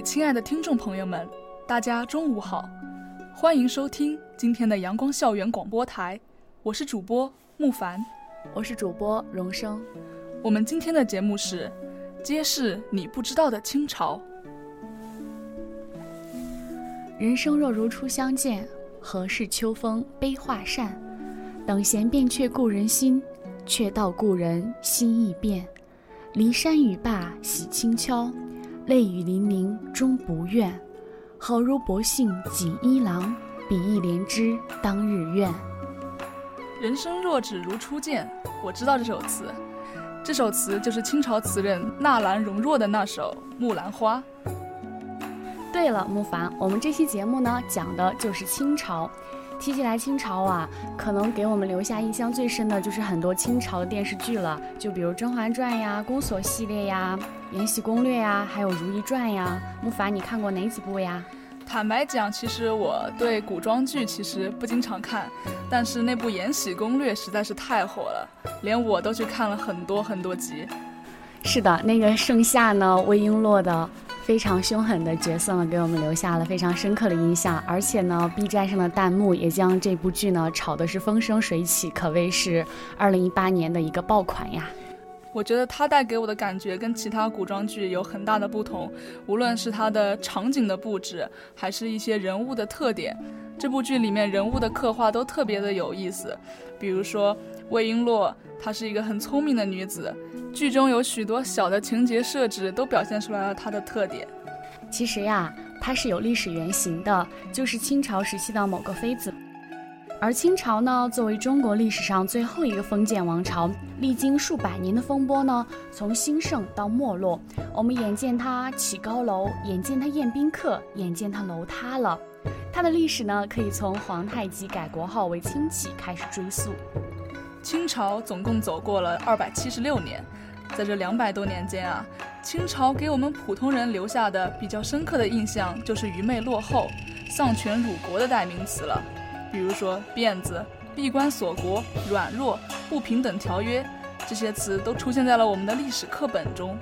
位亲爱的听众朋友们，大家中午好，欢迎收听今天的阳光校园广播台，我是主播木凡，我是主播荣生。我们今天的节目是揭示你不知道的清朝。人生若如初相见，何事秋风悲画扇？等闲变却故人心，却道故人心易变。骊山语罢喜清悄。泪雨霖铃终不怨，好如薄幸锦衣郎，比翼连枝当日愿。人生若只如初见，我知道这首词，这首词就是清朝词人纳兰容若的那首《木兰花》。对了，木凡，我们这期节目呢，讲的就是清朝。提起来清朝啊，可能给我们留下印象最深的就是很多清朝的电视剧了，就比如《甄嬛传》呀、宫锁系列呀、延禧攻略呀，还有《如懿传》呀。木凡，你看过哪几部呀？坦白讲，其实我对古装剧其实不经常看，但是那部《延禧攻略》实在是太火了，连我都去看了很多很多集。是的，那个盛夏呢，魏璎珞的。非常凶狠的角色呢，给我们留下了非常深刻的印象。而且呢，B 站上的弹幕也将这部剧呢炒的是风生水起，可谓是二零一八年的一个爆款呀。我觉得它带给我的感觉跟其他古装剧有很大的不同，无论是它的场景的布置，还是一些人物的特点，这部剧里面人物的刻画都特别的有意思。比如说魏璎珞，她是一个很聪明的女子。剧中有许多小的情节设置，都表现出来了她的特点。其实呀，她是有历史原型的，就是清朝时期的某个妃子。而清朝呢，作为中国历史上最后一个封建王朝，历经数百年的风波呢，从兴盛到没落，我们眼见它起高楼，眼见它宴宾客，眼见它楼塌了。它的历史呢，可以从皇太极改国号为清启开始追溯。清朝总共走过了二百七十六年，在这两百多年间啊，清朝给我们普通人留下的比较深刻的印象就是愚昧落后、丧权辱国的代名词了。比如说辫子、闭关锁国、软弱、不平等条约，这些词都出现在了我们的历史课本中。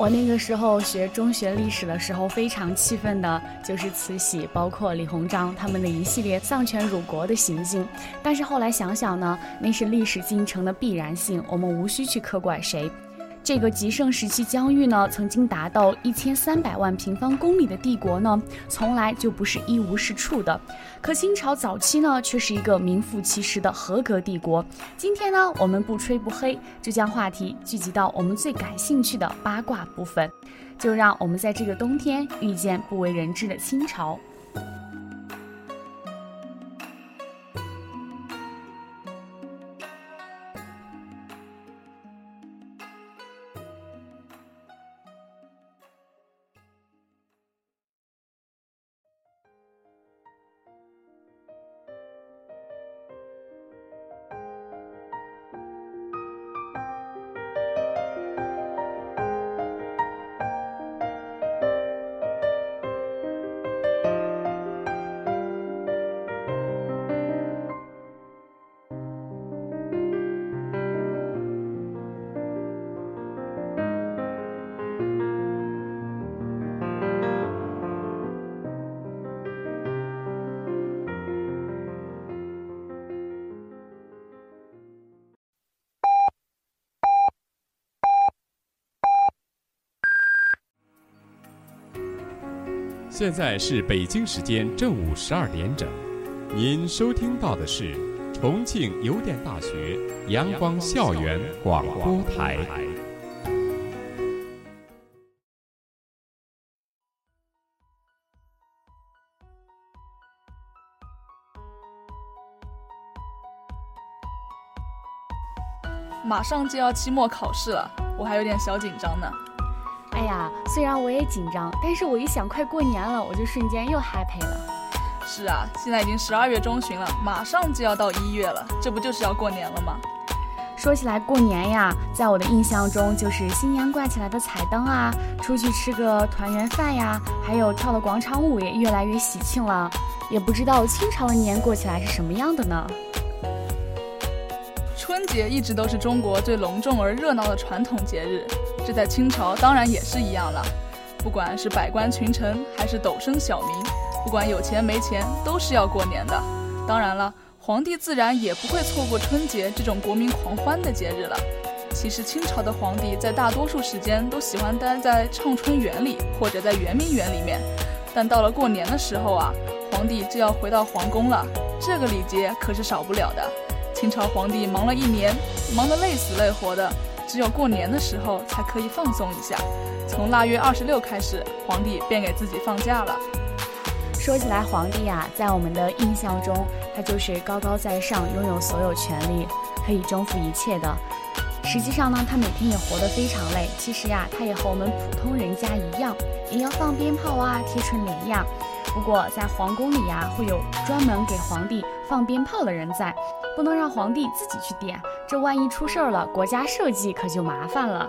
我那个时候学中学历史的时候，非常气愤的就是慈禧，包括李鸿章他们的一系列丧权辱国的行径。但是后来想想呢，那是历史进程的必然性，我们无需去苛怪谁。这个极盛时期疆域呢，曾经达到一千三百万平方公里的帝国呢，从来就不是一无是处的。可清朝早期呢，却是一个名副其实的合格帝国。今天呢，我们不吹不黑，就将话题聚集到我们最感兴趣的八卦部分，就让我们在这个冬天遇见不为人知的清朝。现在是北京时间正午十二点整，您收听到的是重庆邮电大学阳光校园广播台。马上就要期末考试了，我还有点小紧张呢。哎呀，虽然我也紧张，但是我一想快过年了，我就瞬间又 happy 了。是啊，现在已经十二月中旬了，马上就要到一月了，这不就是要过年了吗？说起来过年呀，在我的印象中，就是新年挂起来的彩灯啊，出去吃个团圆饭呀，还有跳的广场舞也越来越喜庆了。也不知道清朝的年过起来是什么样的呢？春节一直都是中国最隆重而热闹的传统节日，这在清朝当然也是一样了。不管是百官群臣，还是斗生小民，不管有钱没钱，都是要过年的。当然了，皇帝自然也不会错过春节这种国民狂欢的节日了。其实清朝的皇帝在大多数时间都喜欢待在畅春园里，或者在圆明园里面，但到了过年的时候啊，皇帝就要回到皇宫了，这个礼节可是少不了的。清朝皇帝忙了一年，忙得累死累活的，只有过年的时候才可以放松一下。从腊月二十六开始，皇帝便给自己放假了。说起来，皇帝呀，在我们的印象中，他就是高高在上，拥有所有权利，可以征服一切的。实际上呢，他每天也活得非常累。其实呀，他也和我们普通人家一样，也要放鞭炮啊，贴春联呀。不过在皇宫里呀，会有专门给皇帝放鞭炮的人在。不能让皇帝自己去点，这万一出事儿了，国家社稷可就麻烦了。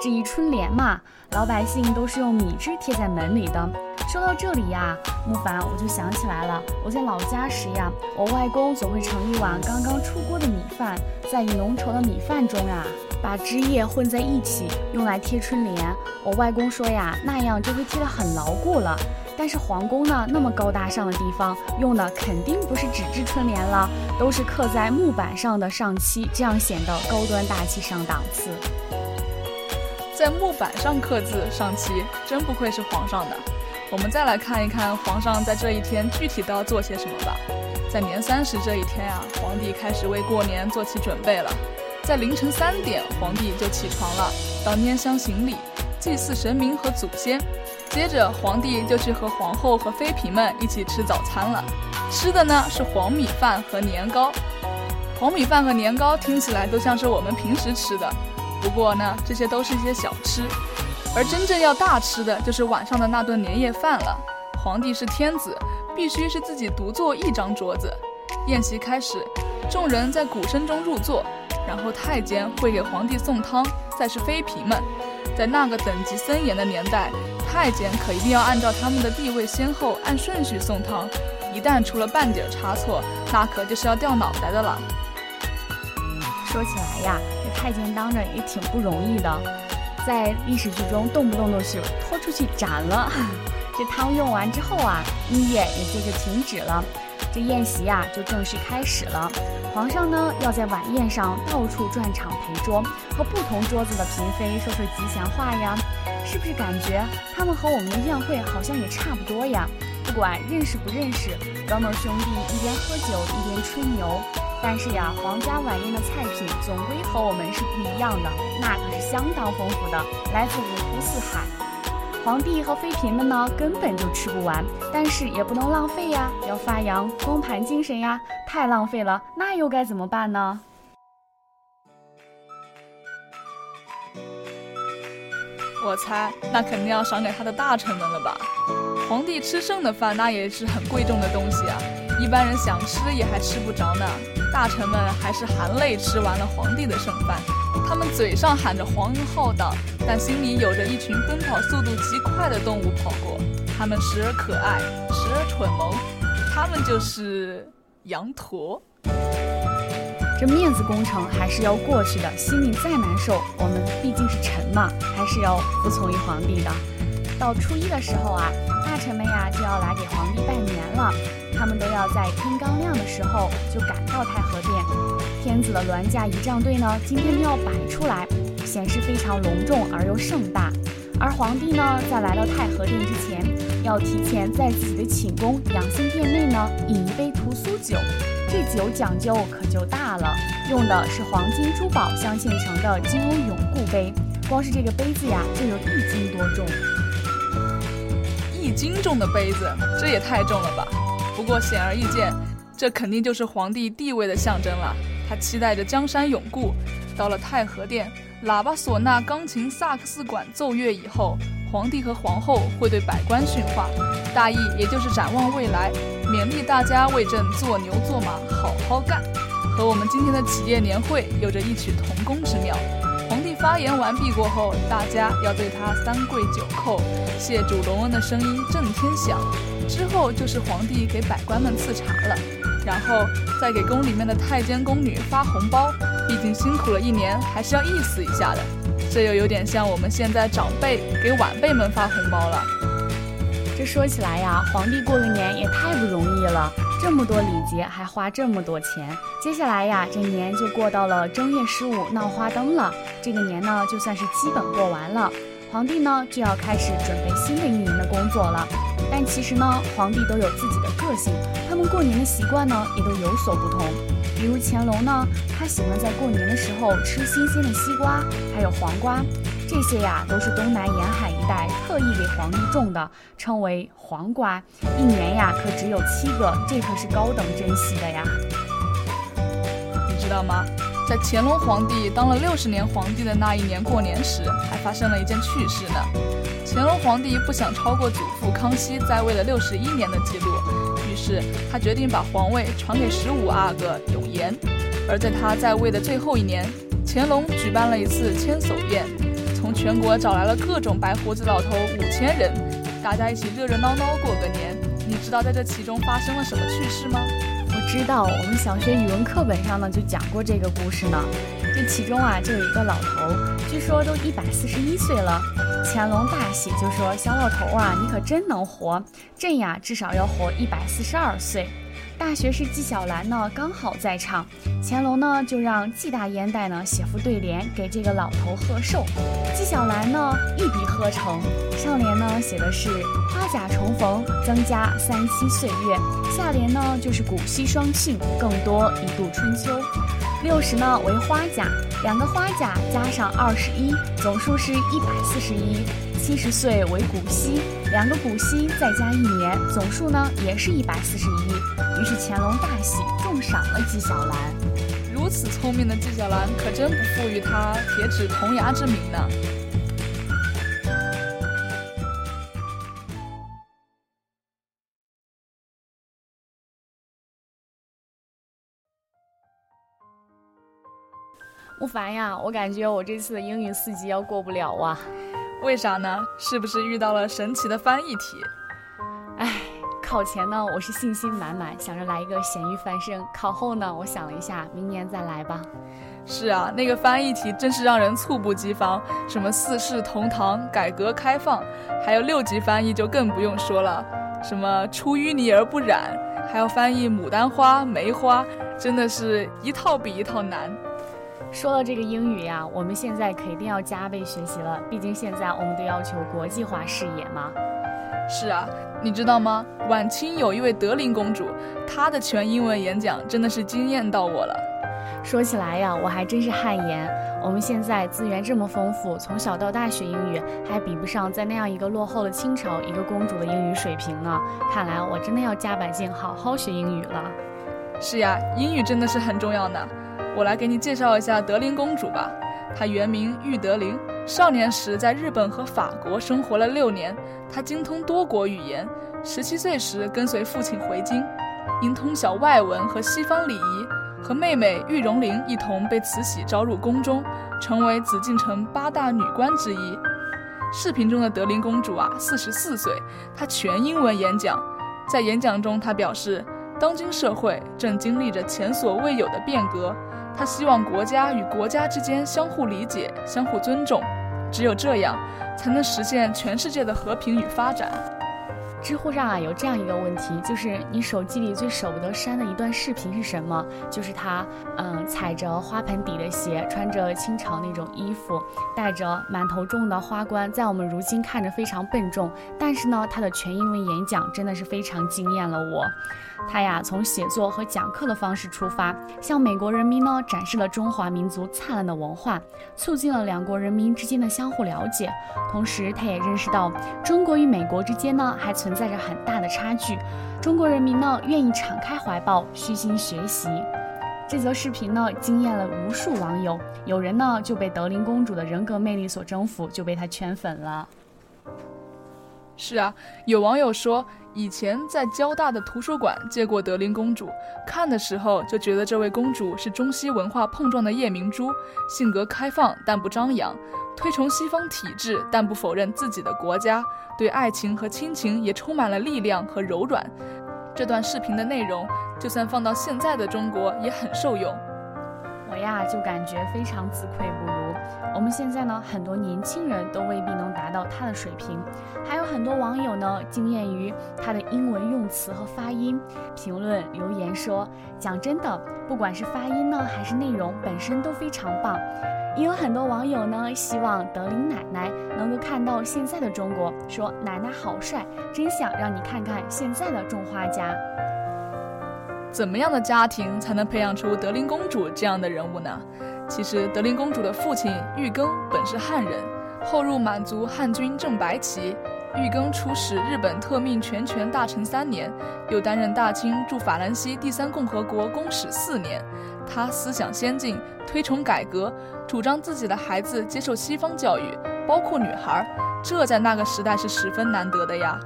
至于春联嘛，老百姓都是用米汁贴在门里的。说到这里呀，木凡，我就想起来了，我在老家时呀，我外公总会盛一碗刚刚出锅的米饭，在浓稠的米饭中呀，把汁液混在一起，用来贴春联。我外公说呀，那样就会贴得很牢固了。但是皇宫呢，那么高大上的地方，用的肯定不是纸质春联了，都是刻在木板上的上漆，这样显得高端大气上档次。在木板上刻字上漆，真不愧是皇上的。我们再来看一看皇上在这一天具体都要做些什么吧。在年三十这一天啊，皇帝开始为过年做起准备了。在凌晨三点，皇帝就起床了，到拈香行礼，祭祀神明和祖先。接着，皇帝就去和皇后和妃嫔们一起吃早餐了，吃的呢是黄米饭和年糕。黄米饭和年糕听起来都像是我们平时吃的，不过呢，这些都是一些小吃，而真正要大吃的就是晚上的那顿年夜饭了。皇帝是天子，必须是自己独坐一张桌子。宴席开始，众人在鼓声中入座，然后太监会给皇帝送汤，再是妃嫔们。在那个等级森严的年代。太监可一定要按照他们的地位先后按顺序送汤，一旦出了半点差错，那可就是要掉脑袋的了。说起来呀，这太监当着也挺不容易的，在历史剧中动不动都是拖出去斩了。这汤用完之后啊，音乐也接着停止了，这宴席呀就正式开始了。皇上呢要在晚宴上到处转场陪桌，和不同桌子的嫔妃说说吉祥话呀。是不是感觉他们和我们的宴会好像也差不多呀？不管认识不认识，哥们兄弟一边喝酒一边吹牛。但是呀，皇家晚宴的菜品总归和我们是不一样的，那可是相当丰富的，来自五湖四海。皇帝和妃嫔们呢，根本就吃不完，但是也不能浪费呀，要发扬光盘精神呀。太浪费了，那又该怎么办呢？我猜，那肯定要赏给他的大臣们了吧？皇帝吃剩的饭，那也是很贵重的东西啊，一般人想吃也还吃不着呢。大臣们还是含泪吃完了皇帝的剩饭，他们嘴上喊着皇恩浩荡，但心里有着一群奔跑速度极快的动物跑过，他们时而可爱，时而蠢萌，他们就是羊驼。这面子工程还是要过去的，心里再难受，我们毕竟是臣嘛，还是要服从于皇帝的。到初一的时候啊，大臣们呀就要来给皇帝拜年了，他们都要在天刚亮的时候就赶到太和殿。天子的銮驾仪仗队呢，今天就要摆出来，显示非常隆重而又盛大。而皇帝呢，在来到太和殿之前，要提前在自己的寝宫养心殿内呢饮一杯屠苏酒。这酒讲究可就大了，用的是黄金珠宝镶嵌成的金瓯永固杯，光是这个杯子呀就有一斤多重。斤重的杯子，这也太重了吧！不过显而易见，这肯定就是皇帝地位的象征了。他期待着江山永固。到了太和殿，喇叭、唢呐、钢琴、萨克斯管奏乐以后，皇帝和皇后会对百官训话，大意也就是展望未来，勉励大家为朕做牛做马，好好干。和我们今天的企业年会有着异曲同工之妙。发言完毕过后，大家要对他三跪九叩，谢主隆恩的声音震天响。之后就是皇帝给百官们赐茶了，然后再给宫里面的太监宫女发红包。毕竟辛苦了一年，还是要意思一下的。这又有点像我们现在长辈给晚辈们发红包了。这说起来呀，皇帝过个年也太不容易了。这么多礼节，还花这么多钱。接下来呀，这年就过到了正月十五闹花灯了。这个年呢，就算是基本过完了。皇帝呢，就要开始准备新的一年的工作了。但其实呢，皇帝都有自己的个性，他们过年的习惯呢，也都有所不同。比如乾隆呢，他喜欢在过年的时候吃新鲜的西瓜，还有黄瓜。这些呀，都是东南沿海一带特意给皇帝种的，称为黄瓜。一年呀，可只有七个，这可是高等珍稀的呀。你知道吗？在乾隆皇帝当了六十年皇帝的那一年过年时，还发生了一件趣事呢。乾隆皇帝不想超过祖父康熙在位的六十一年的记录，是他决定把皇位传给十五阿哥永琰。而在他在位的最后一年，乾隆举办了一次千叟宴。从全国找来了各种白胡子老头五千人，大家一起热热闹闹过个年。你知道在这其中发生了什么趣事吗？我知道，我们小学语文课本上呢就讲过这个故事呢。这其中啊就有一个老头，据说都一百四十一岁了。乾隆大喜，就说：“小老头啊，你可真能活，朕呀至少要活一百四十二岁。”大学士纪晓岚呢，刚好在场，乾隆呢就让纪大烟袋呢写副对联给这个老头贺寿。纪晓岚呢一笔呵成，上联呢写的是花甲重逢，增加三七岁月；下联呢就是古稀双庆，更多一度春秋。六十呢为花甲，两个花甲加上二十一，总数是一百四十一。七十岁为古稀，两个古稀再加一年，总数呢也是一百四十一。于是乾隆大喜，重赏了纪晓岚。如此聪明的纪晓岚，可真不负于他铁齿铜牙之名呢。吴凡呀，我感觉我这次的英语四级要过不了啊。为啥呢？是不是遇到了神奇的翻译题？哎。考前呢，我是信心满满，想着来一个咸鱼翻身。考后呢，我想了一下，明年再来吧。是啊，那个翻译题真是让人猝不及防，什么四世同堂、改革开放，还有六级翻译就更不用说了，什么出淤泥而不染，还要翻译牡丹花、梅花，真的是一套比一套难。说到这个英语呀，我们现在肯定要加倍学习了，毕竟现在我们都要求国际化视野嘛。是啊，你知道吗？晚清有一位德龄公主，她的全英文演讲真的是惊艳到我了。说起来呀，我还真是汗颜。我们现在资源这么丰富，从小到大学英语还比不上在那样一个落后的清朝一个公主的英语水平呢。看来我真的要加把劲，好好学英语了。是呀，英语真的是很重要呢。我来给你介绍一下德龄公主吧。她原名玉德龄，少年时在日本和法国生活了六年。她精通多国语言，十七岁时跟随父亲回京，因通晓外文和西方礼仪，和妹妹玉荣龄一同被慈禧招入宫中，成为紫禁城八大女官之一。视频中的德龄公主啊，四十四岁，她全英文演讲，在演讲中她表示，当今社会正经历着前所未有的变革。他希望国家与国家之间相互理解、相互尊重，只有这样，才能实现全世界的和平与发展。知乎上啊有这样一个问题，就是你手机里最舍不得删的一段视频是什么？就是他，嗯，踩着花盆底的鞋，穿着清朝那种衣服，戴着满头重的花冠，在我们如今看着非常笨重，但是呢，他的全英文演讲真的是非常惊艳了我。他呀，从写作和讲课的方式出发，向美国人民呢展示了中华民族灿烂的文化，促进了两国人民之间的相互了解。同时，他也认识到中国与美国之间呢还存存在着很大的差距，中国人民呢愿意敞开怀抱，虚心学习。这则视频呢惊艳了无数网友，有人呢就被德龄公主的人格魅力所征服，就被她圈粉了。是啊，有网友说。以前在交大的图书馆见过德龄公主，看的时候就觉得这位公主是中西文化碰撞的夜明珠，性格开放但不张扬，推崇西方体制但不否认自己的国家，对爱情和亲情也充满了力量和柔软。这段视频的内容，就算放到现在的中国也很受用。我呀就感觉非常自愧不如。我们现在呢，很多年轻人都未必能达到他的水平，还有很多网友呢惊艳于他的英文用词和发音。评论留言说：“讲真的，不管是发音呢，还是内容本身都非常棒。”也有很多网友呢希望德林奶奶能够看到现在的中国，说：“奶奶好帅，真想让你看看现在的种花家。”怎么样的家庭才能培养出德龄公主这样的人物呢？其实，德龄公主的父亲玉庚本是汉人，后入满族汉军正白旗。玉庚出使日本特命全权大臣三年，又担任大清驻法兰西第三共和国公使四年。他思想先进，推崇改革，主张自己的孩子接受西方教育，包括女孩。这在那个时代是十分难得的呀。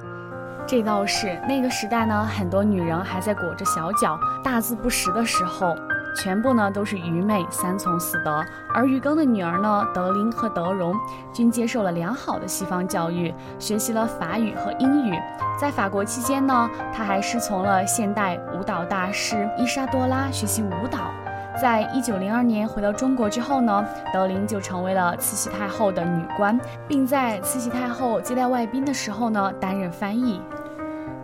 这倒是，那个时代呢，很多女人还在裹着小脚，大字不识的时候。全部呢都是愚昧，三从四德。而于庚的女儿呢，德林和德容均接受了良好的西方教育，学习了法语和英语。在法国期间呢，她还师从了现代舞蹈大师伊莎多拉学习舞蹈。在一九零二年回到中国之后呢，德龄就成为了慈禧太后的女官，并在慈禧太后接待外宾的时候呢，担任翻译。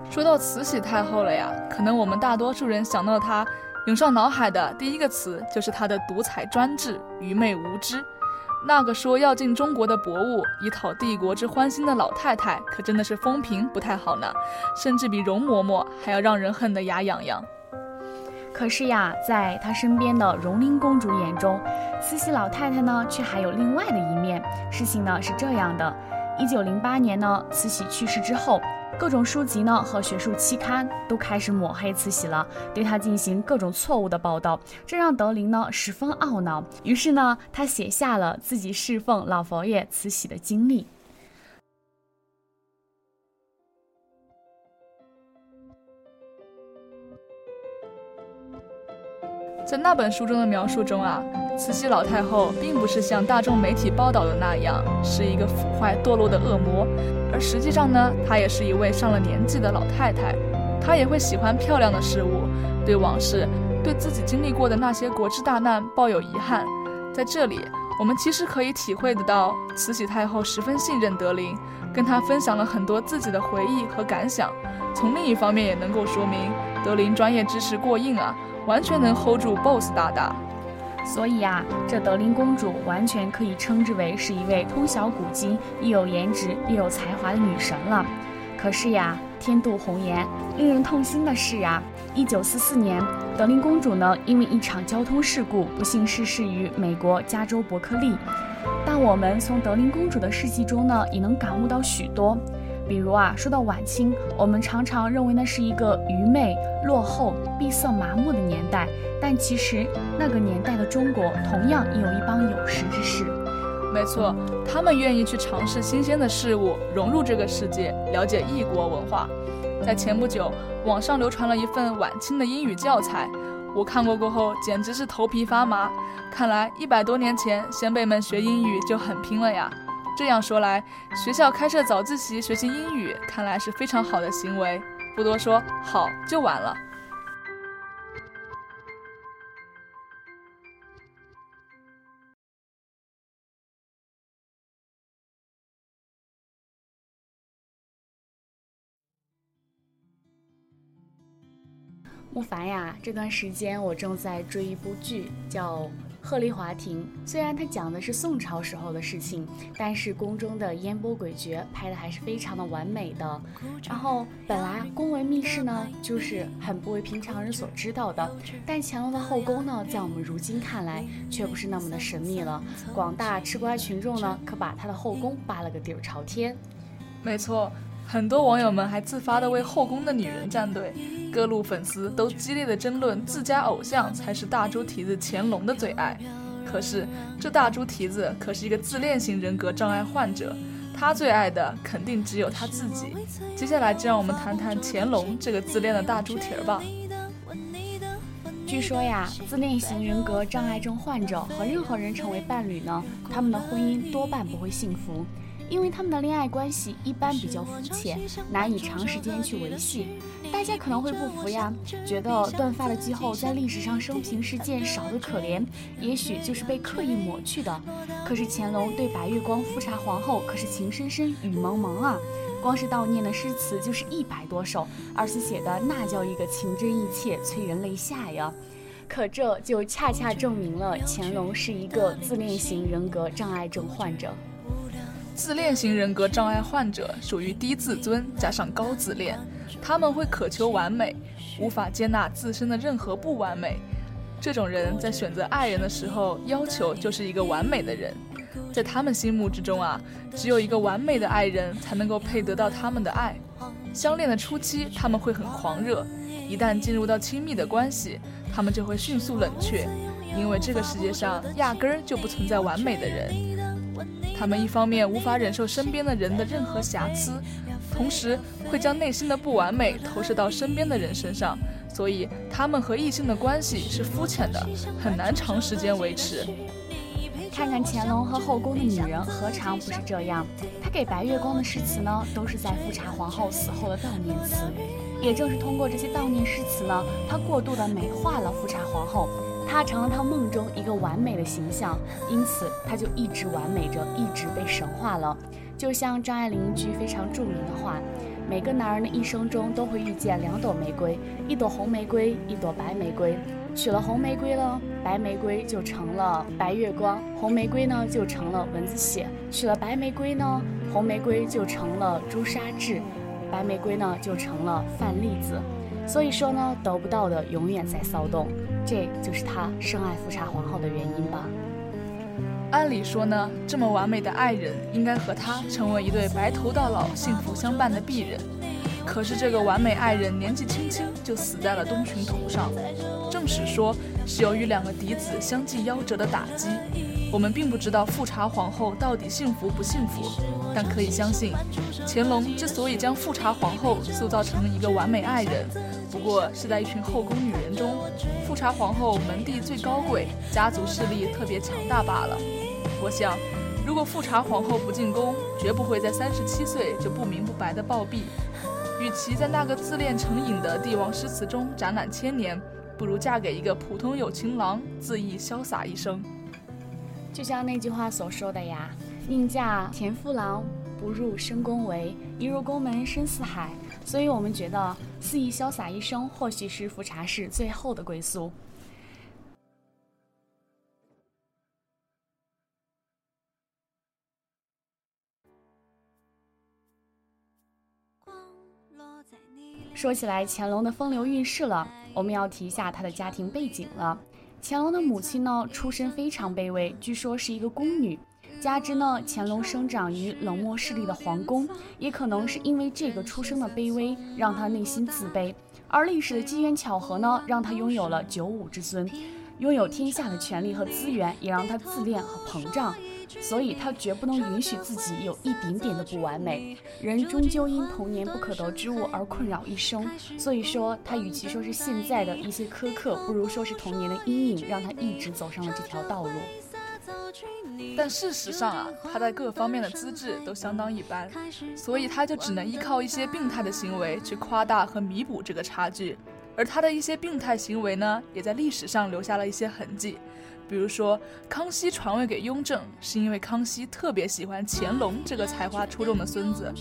说到慈禧太后了呀，可能我们大多数人想到她。涌上脑海的第一个词就是她的独裁专制、愚昧无知。那个说要进中国的博物以讨帝国之欢心的老太太，可真的是风评不太好呢，甚至比容嬷嬷还要让人恨得牙痒痒。可是呀，在她身边的荣龄公主眼中，慈禧老太太呢，却还有另外的一面。事情呢是这样的：一九零八年呢，慈禧去世之后。各种书籍呢和学术期刊都开始抹黑慈禧了，对她进行各种错误的报道，这让德龄呢十分懊恼。于是呢，他写下了自己侍奉老佛爷慈禧的经历。在那本书中的描述中啊，慈禧老太后并不是像大众媒体报道的那样是一个腐坏堕落的恶魔，而实际上呢，她也是一位上了年纪的老太太。她也会喜欢漂亮的事物，对往事、对自己经历过的那些国之大难抱有遗憾。在这里，我们其实可以体会得到，慈禧太后十分信任德龄，跟她分享了很多自己的回忆和感想。从另一方面，也能够说明德龄专业知识过硬啊。完全能 hold 住 BOSS 大大，所以啊，这德林公主完全可以称之为是一位通晓古今、又有颜值又有才华的女神了。可是呀，天妒红颜，令人痛心的是啊，一九四四年，德林公主呢因为一场交通事故不幸逝世于美国加州伯克利。但我们从德林公主的事迹中呢，也能感悟到许多。比如啊，说到晚清，我们常常认为那是一个愚昧、落后、闭塞、麻木的年代，但其实那个年代的中国同样也有一帮有识之士。没错，他们愿意去尝试新鲜的事物，融入这个世界，了解异国文化。在前不久，网上流传了一份晚清的英语教材，我看过过后简直是头皮发麻。看来一百多年前，先辈们学英语就很拼了呀。这样说来学校开设早自习学习英语看来是非常好的行为。不多说好就完了。慕凡呀这段时间我正在追一部剧叫鹤唳华亭》。虽然它讲的是宋朝时候的事情，但是宫中的烟波诡谲拍的还是非常的完美的。然后本来宫闱秘事呢，就是很不为平常人所知道的，但乾隆的后宫呢，在我们如今看来却不是那么的神秘了。广大吃瓜群众呢，可把他的后宫扒了个底儿朝天。没错。很多网友们还自发地为后宫的女人站队，各路粉丝都激烈的争论自家偶像才是大猪蹄子乾隆的最爱。可是这大猪蹄子可是一个自恋型人格障碍患者，他最爱的肯定只有他自己。接下来就让我们谈谈乾隆这个自恋的大猪蹄儿吧。据说呀，自恋型人格障碍症患者和任何人成为伴侣呢，他们的婚姻多半不会幸福。因为他们的恋爱关系一般比较肤浅，难以长时间去维系。大家可能会不服呀，觉得断发的季后在历史上生平事件少得可怜，也许就是被刻意抹去的。可是乾隆对白月光富察皇后可是情深深雨蒙蒙啊，光是悼念的诗词就是一百多首，而且写的那叫一个情真意切，催人泪下呀。可这就恰恰证明了乾隆是一个自恋型人格障碍症患者。自恋型人格障碍患者属于低自尊加上高自恋，他们会渴求完美，无法接纳自身的任何不完美。这种人在选择爱人的时候，要求就是一个完美的人。在他们心目之中啊，只有一个完美的爱人才能够配得到他们的爱。相恋的初期，他们会很狂热；一旦进入到亲密的关系，他们就会迅速冷却，因为这个世界上压根儿就不存在完美的人。他们一方面无法忍受身边的人的任何瑕疵，同时会将内心的不完美投射到身边的人身上，所以他们和异性的关系是肤浅的，很难长时间维持。看看乾隆和后宫的女人，何尝不是这样？他给白月光的诗词呢，都是在富察皇后死后的悼念词。也正是通过这些悼念诗词呢，他过度的美化了富察皇后。他成了他梦中一个完美的形象，因此他就一直完美着，一直被神化了。就像张爱玲一句非常著名的话：“每个男人的一生中都会遇见两朵玫瑰，一朵红玫瑰，一朵白玫瑰。娶了红玫瑰了，白玫瑰就成了白月光；红玫瑰呢，就成了蚊子血；娶了白玫瑰呢，红玫瑰就成了朱砂痣，白玫瑰呢，就成了范栗子。所以说呢，得不到的永远在骚动。”这就是他深爱富察皇后的原因吧。按理说呢，这么完美的爱人应该和他成为一对白头到老、幸福相伴的璧人。可是这个完美爱人年纪轻轻就死在了东巡途上，正史说是由于两个嫡子相继夭折的打击。我们并不知道富察皇后到底幸福不幸福，但可以相信，乾隆之所以将富察皇后塑造成一个完美爱人。不过是在一群后宫女人中，富察皇后门第最高贵，家族势力特别强大罢了。我想，如果富察皇后不进宫，绝不会在三十七岁就不明不白的暴毙。与其在那个自恋成瘾的帝王诗词中展览千年，不如嫁给一个普通有情郎，恣意潇洒一生。就像那句话所说的呀：“宁嫁田夫郎，不入深宫闱；一入宫门深似海。”所以我们觉得肆意潇洒一生，或许是富察氏最后的归宿。说起来，乾隆的风流韵事了，我们要提一下他的家庭背景了。乾隆的母亲呢，出身非常卑微，据说是一个宫女。加之呢，乾隆生长于冷漠势力的皇宫，也可能是因为这个出生的卑微，让他内心自卑。而历史的机缘巧合呢，让他拥有了九五之尊，拥有天下的权力和资源，也让他自恋和膨胀。所以，他绝不能允许自己有一点点的不完美。人终究因童年不可得之物而困扰一生。所以说，他与其说是现在的一些苛刻，不如说是童年的阴影，让他一直走上了这条道路。但事实上啊，他在各方面的资质都相当一般，所以他就只能依靠一些病态的行为去夸大和弥补这个差距。而他的一些病态行为呢，也在历史上留下了一些痕迹。比如说，康熙传位给雍正，是因为康熙特别喜欢乾隆这个才华出众的孙子，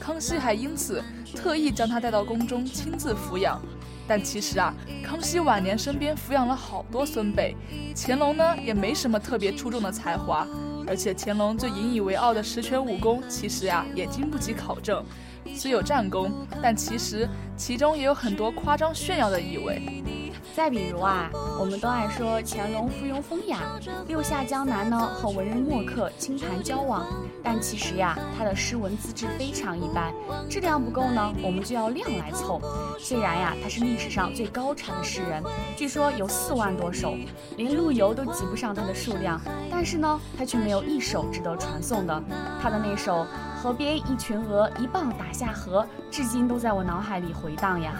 康熙还因此特意将他带到宫中亲自抚养。但其实啊，康熙晚年身边抚养了好多孙辈，乾隆呢也没什么特别出众的才华，而且乾隆最引以为傲的十全武功，其实呀也经不起考证。虽有战功，但其实其中也有很多夸张炫耀的意味。再比如啊，我们都爱说乾隆附庸风雅，六下江南呢和文人墨客倾谈交往，但其实呀，他的诗文资质非常一般，质量不够呢，我们就要量来凑。虽然呀，他是历史上最高产的诗人，据说有四万多首，连陆游都及不上他的数量，但是呢，他却没有一首值得传颂的。他的那首“河边一群鹅，一棒打下河”，至今都在我脑海里回荡呀。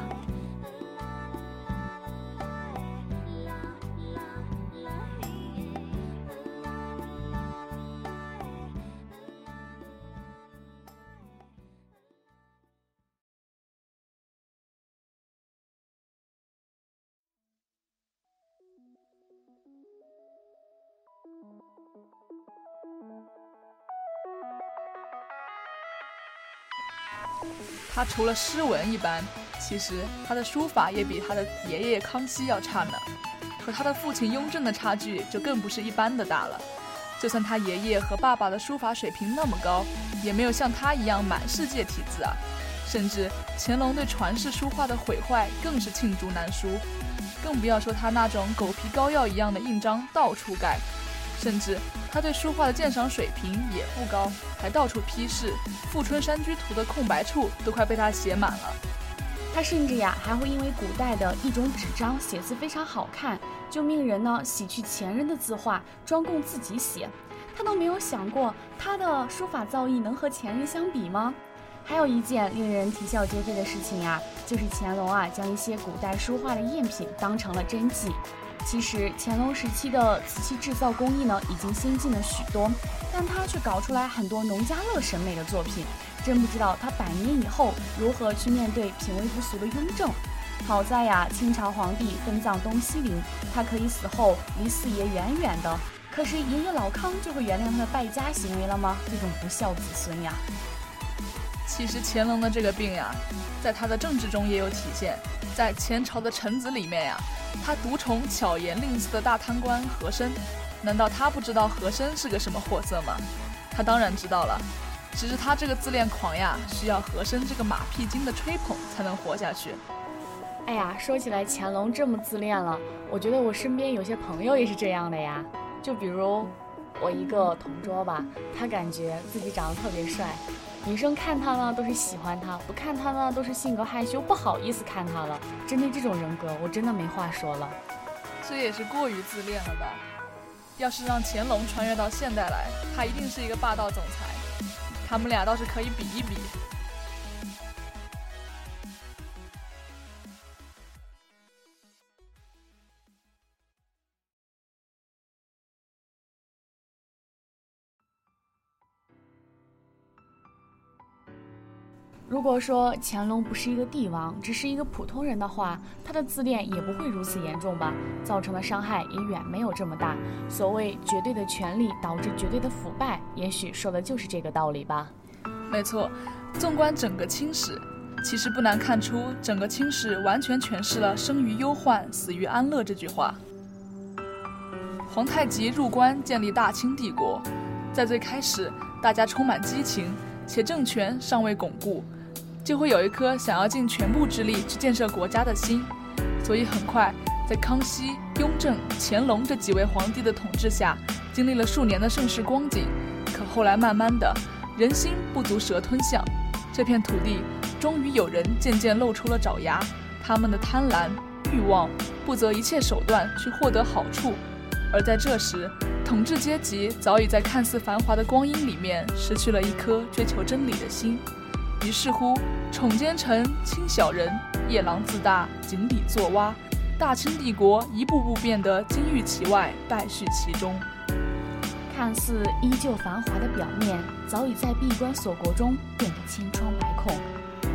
他除了诗文一般，其实他的书法也比他的爷爷康熙要差呢。和他的父亲雍正的差距就更不是一般的大了。就算他爷爷和爸爸的书法水平那么高，也没有像他一样满世界题字啊。甚至乾隆对传世书画的毁坏更是罄竹难书，更不要说他那种狗皮膏药一样的印章到处盖。甚至他对书画的鉴赏水平也不高，还到处批示《富春山居图》的空白处都快被他写满了。他甚至呀还会因为古代的一种纸张写字非常好看，就命人呢洗去前人的字画，专供自己写。他都没有想过他的书法造诣能和前人相比吗？还有一件令人啼笑皆非的事情呀，就是乾隆啊将一些古代书画的赝品当成了真迹。其实乾隆时期的瓷器制造工艺呢，已经先进了许多，但他却搞出来很多农家乐审美的作品，真不知道他百年以后如何去面对品味不俗的雍正。好在呀，清朝皇帝分葬东西陵，他可以死后离四爷远远的。可是爷爷老康就会原谅他的败家行为了吗？这种不孝子孙呀！其实乾隆的这个病呀，在他的政治中也有体现，在前朝的臣子里面呀。他独宠巧言令色的大贪官和珅，难道他不知道和珅是个什么货色吗？他当然知道了，只是他这个自恋狂呀，需要和珅这个马屁精的吹捧才能活下去。哎呀，说起来乾隆这么自恋了，我觉得我身边有些朋友也是这样的呀，就比如我一个同桌吧，他感觉自己长得特别帅。女生看他呢，都是喜欢他；不看他呢，都是性格害羞，不好意思看他了。针对这种人格，我真的没话说了。这也是过于自恋了吧？要是让乾隆穿越到现代来，他一定是一个霸道总裁。他们俩倒是可以比一比。如果说乾隆不是一个帝王，只是一个普通人的话，他的自恋也不会如此严重吧？造成的伤害也远没有这么大。所谓绝对的权力导致绝对的腐败，也许说的就是这个道理吧。没错，纵观整个清史，其实不难看出，整个清史完全诠释了“生于忧患，死于安乐”这句话。皇太极入关建立大清帝国，在最开始，大家充满激情，且政权尚未巩固。就会有一颗想要尽全部之力去建设国家的心，所以很快，在康熙、雍正、乾隆这几位皇帝的统治下，经历了数年的盛世光景。可后来慢慢的，人心不足蛇吞象，这片土地终于有人渐渐露出了爪牙，他们的贪婪、欲望，不择一切手段去获得好处。而在这时，统治阶级早已在看似繁华的光阴里面，失去了一颗追求真理的心。于是乎，宠奸臣，轻小人，夜郎自大，井底作蛙，大清帝国一步步变得金玉其外，败絮其中。看似依旧繁华的表面，早已在闭关锁国中变得千疮百孔。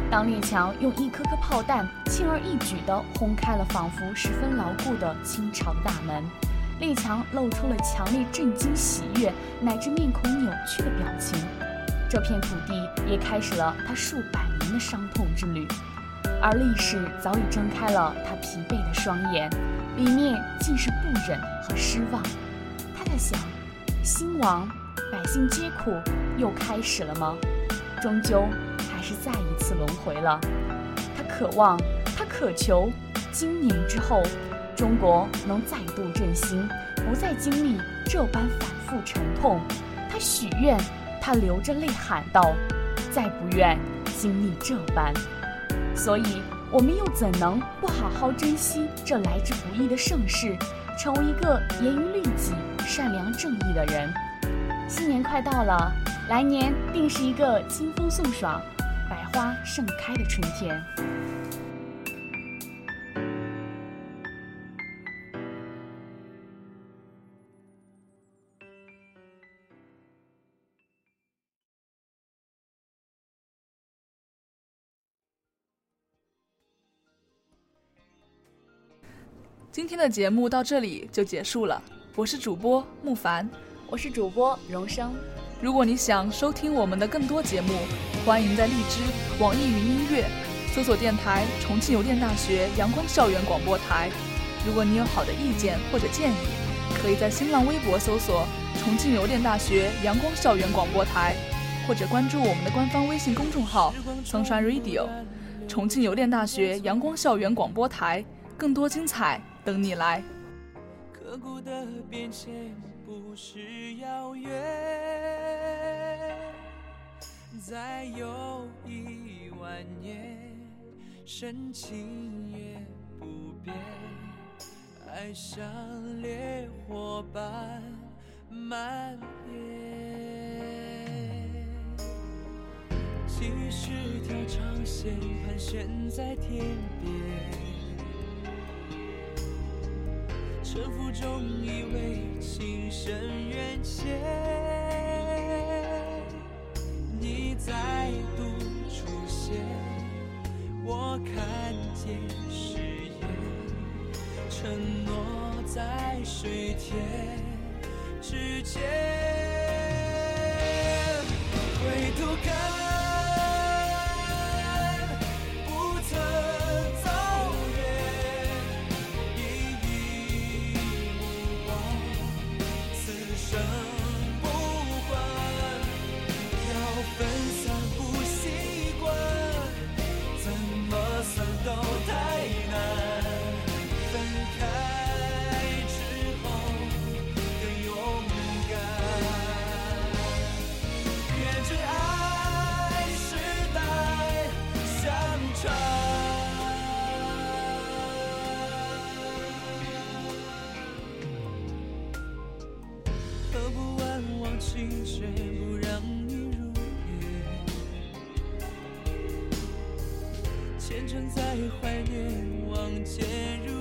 当列强用一颗颗炮弹，轻而易举地轰开了仿佛十分牢固的清朝大门，列强露出了强烈震惊、喜悦乃至面孔扭曲的表情。这片土地也开始了他数百年的伤痛之旅，而历史早已睁开了他疲惫的双眼，里面尽是不忍和失望。他在想：兴亡，百姓皆苦，又开始了吗？终究还是再一次轮回了。他渴望，他渴求，今年之后，中国能再度振兴，不再经历这般反复沉痛。他许愿，他流着泪喊道：“再不愿经历这般。”所以，我们又怎能不好好珍惜这来之不易的盛世，成为一个严于律己、善良正义的人？新年快到了。来年定是一个清风送爽、百花盛开的春天。今天的节目到这里就结束了，我是主播木凡，我是主播荣生。如果你想收听我们的更多节目，欢迎在荔枝、网易云音乐搜索电台“重庆邮电大学阳光校园广播台”。如果你有好的意见或者建议，可以在新浪微博搜索“重庆邮电大学阳光校园广播台”，或者关注我们的官方微信公众号 “Sunshine Radio”。重庆邮电大学阳光校园广播台，更多精彩等你来。刻骨的变迁不是遥远，再有一万年，深情也不变，爱像烈火般蔓延。几十条长线盘旋在天边。沉浮中，以为情深缘浅，你再度出现，我看见誓言，承诺在水天之间，回头看。虔诚在怀念，望见入